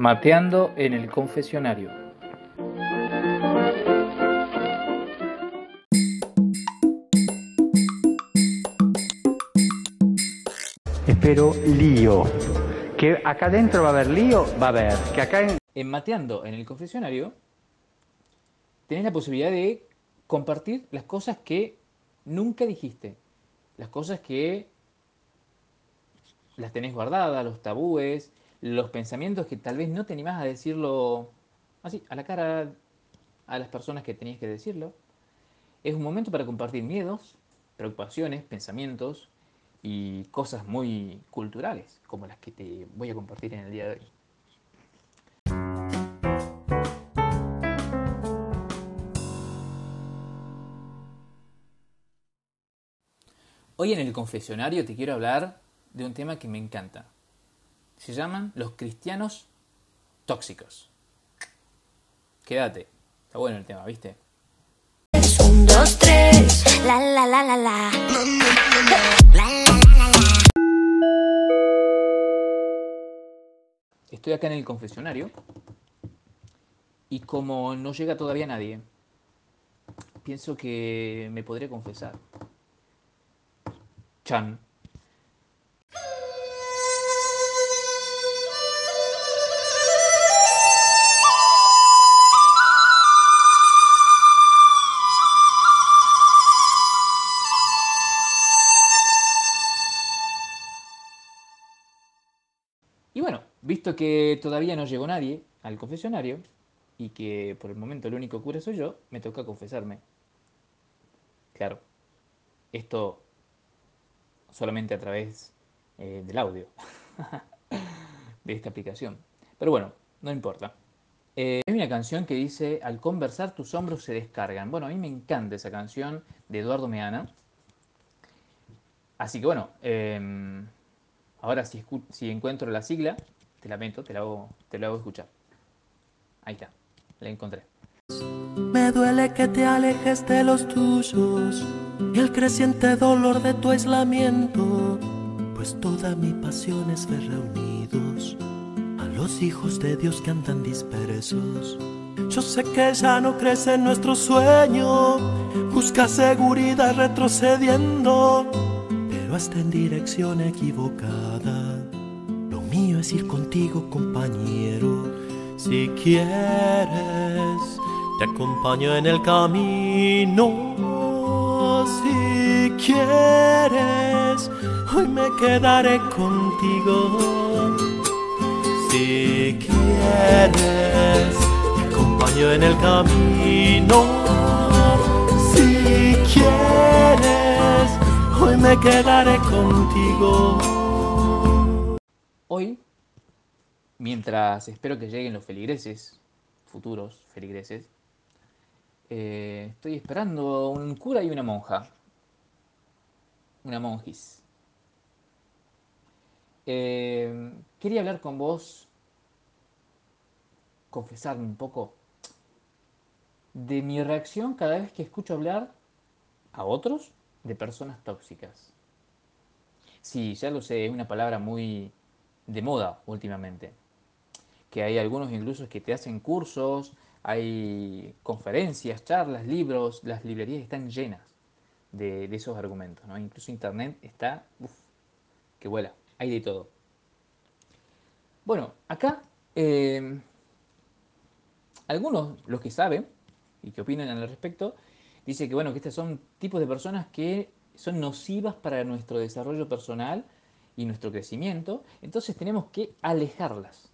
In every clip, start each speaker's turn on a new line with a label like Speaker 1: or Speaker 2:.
Speaker 1: Mateando en el confesionario.
Speaker 2: Espero lío. Que acá adentro va a haber lío, va a haber. Que acá en...
Speaker 1: En Mateando en el confesionario tenés la posibilidad de compartir las cosas que nunca dijiste, las cosas que las tenés guardadas, los tabúes, los pensamientos que tal vez no te animás a decirlo así, a la cara a las personas que tenías que decirlo. Es un momento para compartir miedos, preocupaciones, pensamientos y cosas muy culturales, como las que te voy a compartir en el día de hoy. Hoy en el confesionario te quiero hablar de un tema que me encanta. Se llaman los cristianos tóxicos. Quédate, está bueno el tema, ¿viste?
Speaker 3: Un, dos, tres, la la la la la.
Speaker 1: Estoy acá en el confesionario y como no llega todavía nadie, pienso que me podría confesar. Chan. Visto que todavía no llegó nadie al confesionario y que por el momento el único cura soy yo, me toca confesarme. Claro, esto solamente a través eh, del audio de esta aplicación. Pero bueno, no importa. Eh, hay una canción que dice, al conversar tus hombros se descargan. Bueno, a mí me encanta esa canción de Eduardo Meana. Así que bueno, em, ahora si, encuentro la sigla, te lamento, te la hago, te la hago escuchar. Ahí está, la encontré.
Speaker 4: Me duele que te alejes de los tuyos y el creciente dolor de tu aislamiento, pues toda mi pasión es ver reunidos a los hijos de Dios que andan dispersos. Yo sé que ya no crece en nuestro sueño, busca seguridad retrocediendo, pero hasta en dirección equivocada. Lo mío es ir contigo, compañero. Si quieres, te acompaño en el camino. Si quieres, hoy me quedaré contigo. Si quieres, te acompaño en el camino. Si quieres, hoy me quedaré contigo.
Speaker 1: Mientras espero que lleguen los feligreses, futuros feligreses, eh, estoy esperando un cura y una monja. Una monjis. Eh, quería hablar con vos, confesarme un poco de mi reacción cada vez que escucho hablar a otros de personas tóxicas. Sí, ya lo sé, es una palabra muy de moda últimamente. Que hay algunos incluso que te hacen cursos, hay conferencias, charlas, libros, las librerías están llenas de, esos argumentos, ¿no? Incluso internet está, uf, que vuela, hay de todo. Bueno, acá eh, algunos, los que saben y que opinan al respecto, dice que bueno, que estos son tipos de personas que son nocivas para nuestro desarrollo personal y nuestro crecimiento, entonces tenemos que alejarlas,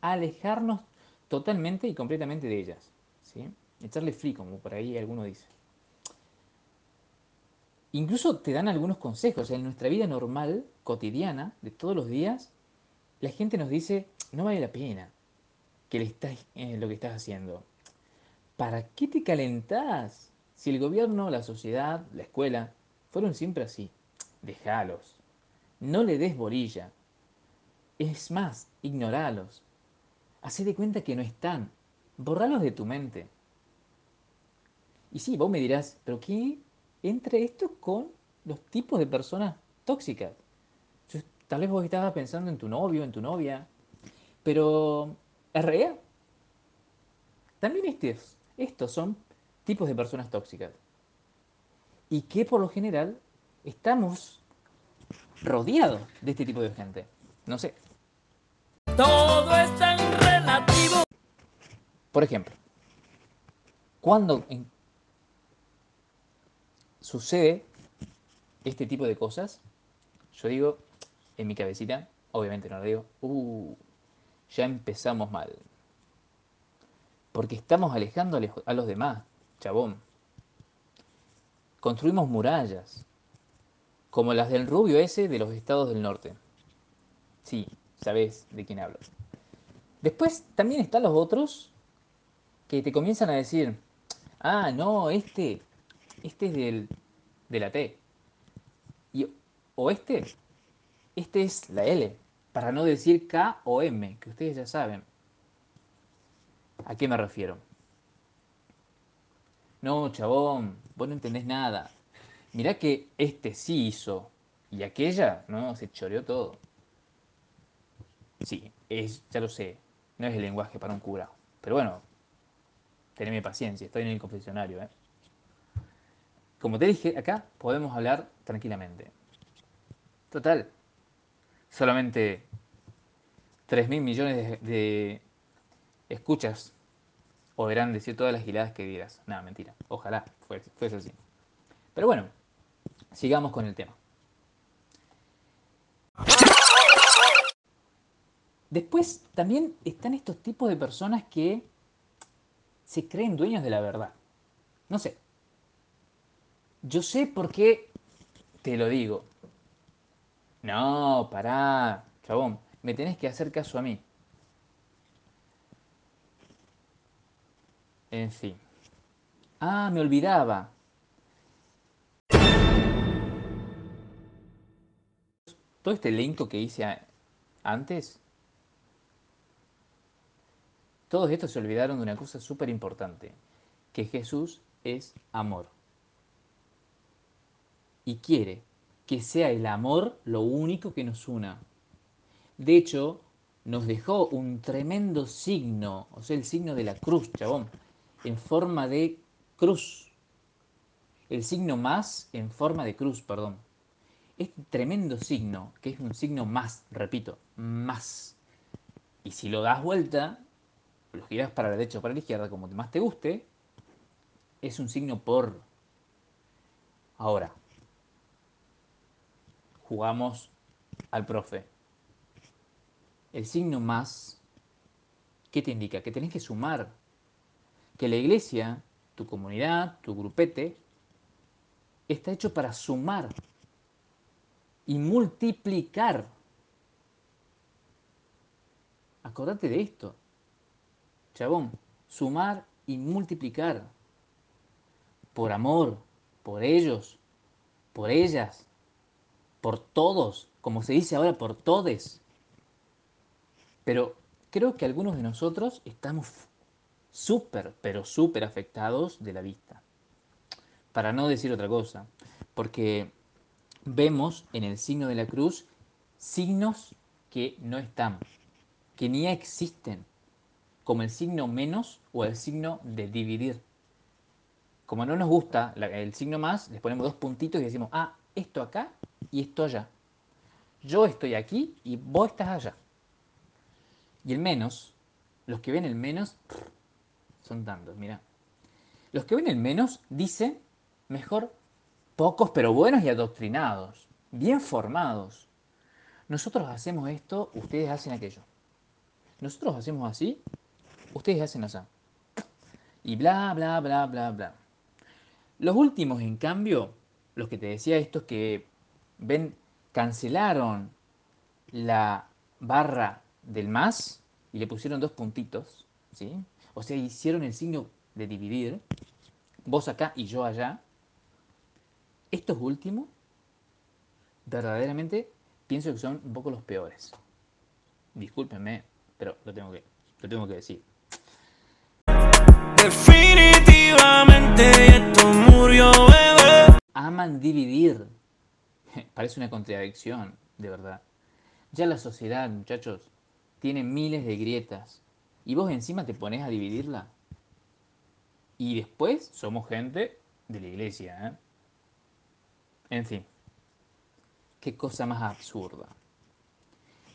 Speaker 1: alejarnos totalmente y completamente de ellas, ¿sí? echarle free, como por ahí alguno dice. Incluso te dan algunos consejos, en nuestra vida normal, cotidiana, de todos los días, la gente nos dice, no vale la pena que le estás, eh, lo que estás haciendo. ¿Para qué te calentás? Si el gobierno, la sociedad, la escuela fueron siempre así, déjalos. No le des bolilla. Es más, ignoralos. Hacé de cuenta que no están. Borralos de tu mente. Y sí, vos me dirás, ¿pero qué entra esto con los tipos de personas tóxicas? Tal vez vos estabas pensando en tu novio, en tu novia, Pero, ¿es? También estos, estos son tipos de personas tóxicas. Y que por lo general estamos rodeados de este tipo de gente. No sé.
Speaker 4: Todo es tan
Speaker 1: Por ejemplo, cuando en- sucede este tipo de cosas, yo digo, en mi cabecita, obviamente no lo digo, uh, ya empezamos mal. Porque estamos alejando a lej- a los demás, chabón. Construimos murallas, como las del rubio ese de los estados del norte. Sí, sabes de quién hablo. Después también están los otros que te comienzan a decir, ah, no, este, este es del, de la T. Y, o este, este es la L, para no decir K o M, que ustedes ya saben. ¿A qué me refiero? No, chabón, vos no entendés nada. Mirá que este sí hizo, y aquella, no, se choreó todo. Sí, es, ya lo sé, no es el lenguaje para un cura. Pero bueno, teneme paciencia, estoy en el confesionario. ¿eh? Como te dije, acá podemos hablar tranquilamente. Total, solamente 3 mil millones de, escuchas podrán decir todas las giladas que digas. Nada, mentira. Ojalá fuese así. Pero bueno, sigamos con el tema. Después también están estos tipos de personas que se creen dueños de la verdad. No sé. Yo sé por qué te lo digo. No, pará, chabón. Me tenés que hacer caso a mí. En fin. Ah, me olvidaba. Todo este elenco que hice antes, todos estos se olvidaron de una cosa súper importante, que Jesús es amor. Y quiere que sea el amor lo único que nos una. De hecho, nos dejó un tremendo signo, o sea, el signo de la cruz, chabón, en forma de cruz. El signo más en forma de cruz, perdón. Este tremendo signo, que es un signo más, repito, más. Y si lo das vuelta, lo giras para la derecha o para la izquierda, como más te guste, es un signo por. Ahora, jugamos al profe. El signo más, ¿qué te indica? Que tenés que sumar. Que la iglesia, tu comunidad, tu grupete, está hecho para sumar y multiplicar. Acordate de esto. Chabón, sumar y multiplicar. Por amor, por ellos, por ellas, por todos, como se dice ahora, por todes. Pero creo que algunos de nosotros estamos súper, pero súper afectados de la vista. Para no decir otra cosa. Porque vemos en el signo de la cruz signos que no están, que ni existen, como el signo menos o el signo de dividir. Como no nos gusta el signo más, les ponemos dos puntitos y decimos, ah, esto acá y esto allá. Yo estoy aquí y vos estás allá. Y el menos, los que ven el menos, son tantos, mira. Los que ven el menos dicen, mejor, pocos pero buenos y adoctrinados, bien formados. Nosotros hacemos esto, ustedes hacen aquello. Nosotros hacemos así, ustedes hacen así. Y bla, bla, bla, bla, bla. Los últimos, en cambio, los que te decía estos que ven, cancelaron la barra del más y le pusieron dos puntitos, ¿sí? O sea, hicieron el signo de dividir, vos acá y yo allá. Estos últimos, verdaderamente, pienso que son un poco los peores. Discúlpenme, pero lo tengo que, lo tengo que decir.
Speaker 4: Definitivamente esto murió, bebé.
Speaker 1: aman dividir. Parece una contradicción, de verdad. Ya la sociedad, muchachos, tiene miles de grietas. Y vos encima te pones a dividirla. Y después somos gente de la iglesia. ¿eh? En fin, qué cosa más absurda.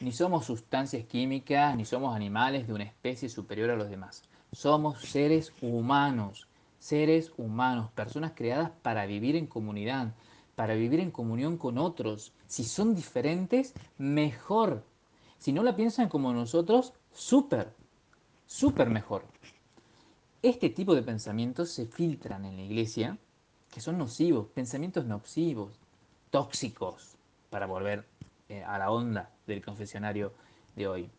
Speaker 1: Ni somos sustancias químicas, ni somos animales de una especie superior a los demás. Somos seres humanos, seres humanos, personas creadas para vivir en comunidad, para vivir en comunión con otros. Si son diferentes, mejor. Si no la piensan como nosotros, súper, súper mejor. Este tipo de pensamientos se filtran en la iglesia, que son nocivos, pensamientos nocivos, tóxicos, para volver eh, a la onda del confesionario de hoy.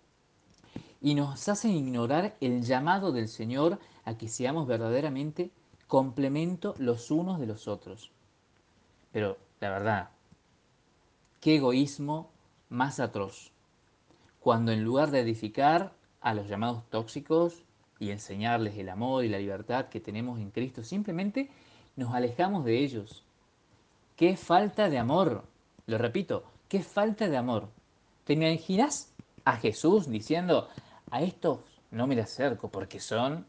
Speaker 1: Y nos hacen ignorar el llamado del Señor a que seamos verdaderamente complemento los unos de los otros. Pero la verdad, qué egoísmo más atroz. Cuando en lugar de edificar a los llamados tóxicos y enseñarles el amor y la libertad que tenemos en Cristo, simplemente nos alejamos de ellos. Qué falta de amor. Lo repito, qué falta de amor. ¿Te imaginas a Jesús diciendo, a estos no me le acerco porque son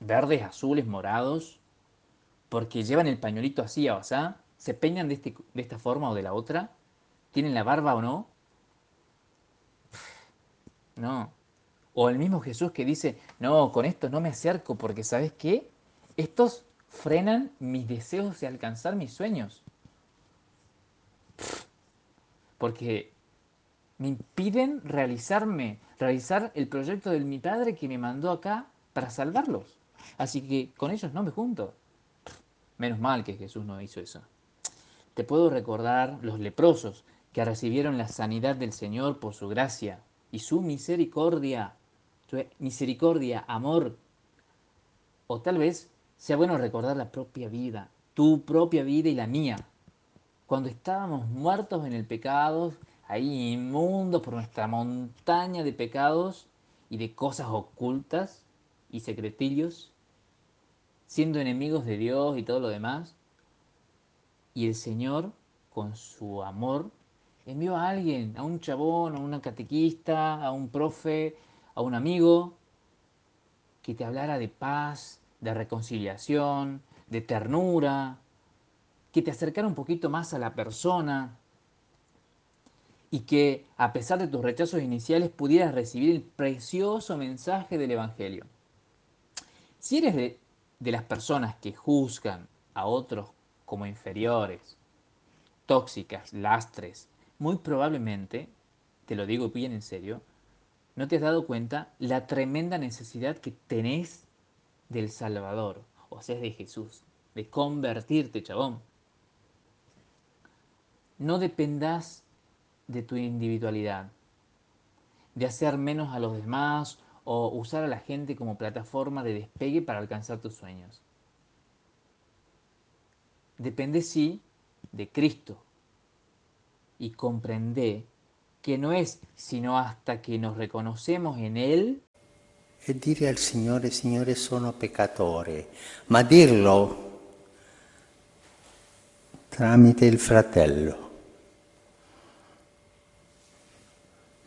Speaker 1: verdes, azules, morados, porque llevan el pañuelito así o así, se peñan de, este, de esta forma o de la otra, tienen la barba o no. No. O el mismo Jesús que dice, no, con estos no me acerco porque ¿sabes qué? Estos frenan mis deseos de alcanzar mis sueños. Porque me impiden realizarme, realizar el proyecto de mi padre que me mandó acá para salvarlos. Así que con ellos no me junto. Menos mal que Jesús no hizo eso. Te puedo recordar los leprosos que recibieron la sanidad del Señor por su gracia y su misericordia, misericordia, amor. O tal vez sea bueno recordar la propia vida, tu propia vida y la mía. Cuando estábamos muertos en el pecado, ahí inmundos por nuestra montaña de pecados y de cosas ocultas y secretillos, siendo enemigos de Dios y todo lo demás. Y el Señor, con su amor, envió a alguien, a un chabón, a una catequista, a un profe, a un amigo, que te hablara de paz, de reconciliación, de ternura, que te acercara un poquito más a la persona y que a pesar de tus rechazos iniciales pudieras recibir el precioso mensaje del Evangelio. Si eres de, de las personas que juzgan a otros como inferiores, tóxicas, lastres, muy probablemente, te lo digo bien en serio, no te has dado cuenta la tremenda necesidad que tenés del Salvador, o sea, de Jesús, de convertirte, chabón. No dependas de tu individualidad, de hacer menos a los demás o usar a la gente como plataforma de despegue para alcanzar tus sueños. Depende sí de Cristo y comprende que no es sino hasta que nos reconocemos en Él
Speaker 5: e dire al Signore, Signore sono peccatore, ma dirlo tramite il fratello.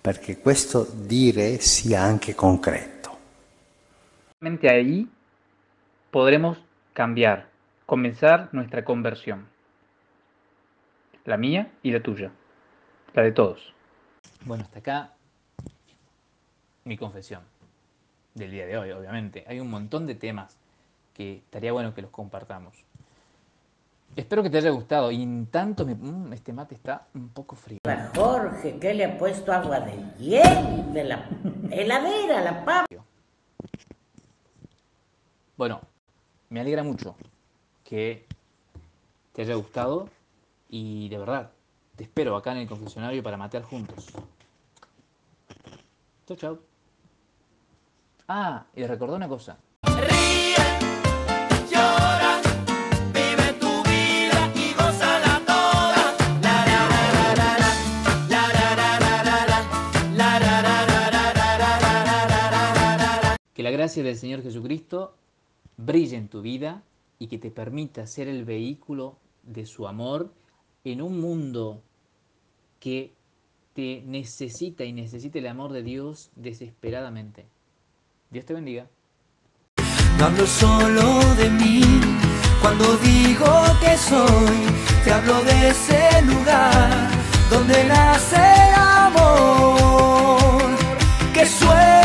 Speaker 5: Perché questo dire sia anche concreto.
Speaker 1: Solamente ahí podremos cambiar, comenzar nuestra conversión. La mía y la tuya. La de todos. Bueno, hasta acá mi confesión del día de hoy, obviamente. Hay un montón de temas que estaría bueno que los compartamos. Espero que te haya gustado. Y en tanto, me- mm, este mate está un poco frío.
Speaker 6: Jorge, que le ha puesto agua de hielo, de la heladera, la pava.
Speaker 1: Bueno, me alegra mucho que te haya gustado y de verdad, te espero acá en el confesionario para matear juntos. Chau, chau. Ah, y recordá una cosa. Que la gracia del Señor Jesucristo brille en tu vida y que te permita ser el vehículo de su amor en un mundo que te necesita y necesita el amor de Dios desesperadamente. Dios te bendiga.
Speaker 7: No hablo solo de mí cuando digo que soy, te hablo de ese lugar donde nace el amor que sueña.